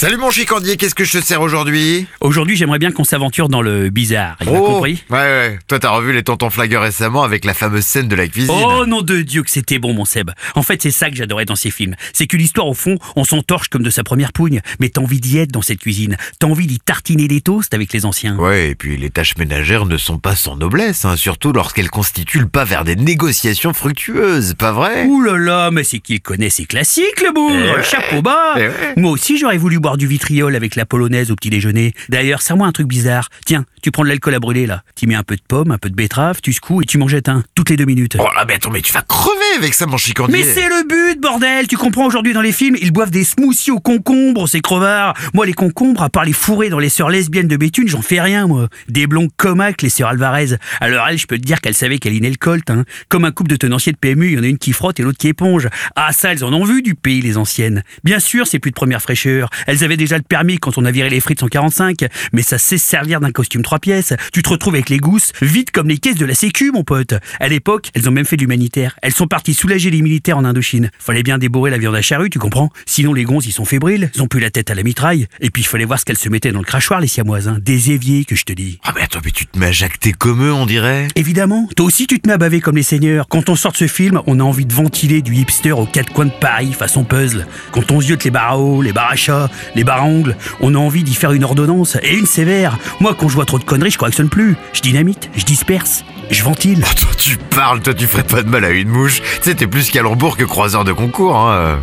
Salut mon chicandier, qu'est-ce que je te sers aujourd'hui Aujourd'hui, j'aimerais bien qu'on s'aventure dans le bizarre. Il a compris Ouais, ouais. Toi, t'as revu les tontons flagueurs récemment avec la fameuse scène de la cuisine. Oh nom de Dieu que c'était bon mon Seb. En fait c'est ça que j'adorais dans ces films. C'est que l'histoire au fond, on s'entorche comme de sa première pougne. Mais t'as envie d'y être dans cette cuisine. T'as envie d'y tartiner des toasts avec les anciens. Ouais, et puis les tâches ménagères ne sont pas sans noblesse, hein, surtout lorsqu'elles constituent le pas vers des négociations fructueuses, pas vrai? Ouh là là, mais c'est qu'il connaît ses classiques le bourg. Chapeau bas. Eh ouais. Moi aussi j'aurais voulu boire du vitriol avec la polonaise au petit déjeuner. D'ailleurs, serre-moi un truc bizarre. Tiens, tu prends de l'alcool à brûler là. Tu mets un peu de pomme, un peu de betterave, tu secoues et tu m'en jettes un toutes les deux minutes. Oh là, mais attends, mais tu vas crever avec ça, mon chicandier Mais c'est le but, bordel Tu comprends, aujourd'hui dans les films, ils boivent des smoothies aux concombres, ces crevards Moi, les concombres, à part les fourrés dans les sœurs lesbiennes de Béthune, j'en fais rien, moi Des blonds comaques, les sœurs Alvarez. Alors elle, je peux te dire qu'elle savait qu'elle inait le colt, hein. Comme un couple de tenanciers de PMU, il y en a une qui frotte et l'autre qui éponge. Ah, ça, elles en ont vu du pays, les anciennes. Bien sûr, c'est plus de première fraîcheur. Elles avaient déjà le permis quand on a viré les frites 145, mais ça sait se servir d'un costume trois pièces. Tu te retrouves avec les gousses, vite comme les caisses de la sécu, mon pote. À l'époque, elles ont même fait de l'humanitaire. Elles sont parties soulager les militaires en Indochine. Fallait bien débourrer la viande à charrue, tu comprends Sinon, les gonzes, ils sont fébriles. Ils ont plus la tête à la mitraille. Et puis, il fallait voir ce qu'elles se mettaient dans le crachoir, les siamoises. hein. Des éviers, que je te dis. Ah mais attends, mais tu te mets à jacter comme eux, on dirait Évidemment, toi aussi tu te mets à baver comme les seigneurs. Quand on sort de ce film, on a envie de ventiler du hipster aux quatre coins de Paris façon puzzle. Quand on ziote les eau, les chat, les bars à ongles, on a envie d'y faire une ordonnance, et une sévère. Moi, quand je vois trop de conneries, je correctionne plus. Je dynamite, je disperse, je ventile. Oh, toi, tu parles, toi, tu ferais pas de mal à une mouche. Tu sais, t'es plus calembour que croiseur de concours, hein.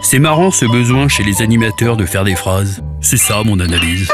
C'est marrant ce besoin chez les animateurs de faire des phrases. C'est ça mon analyse.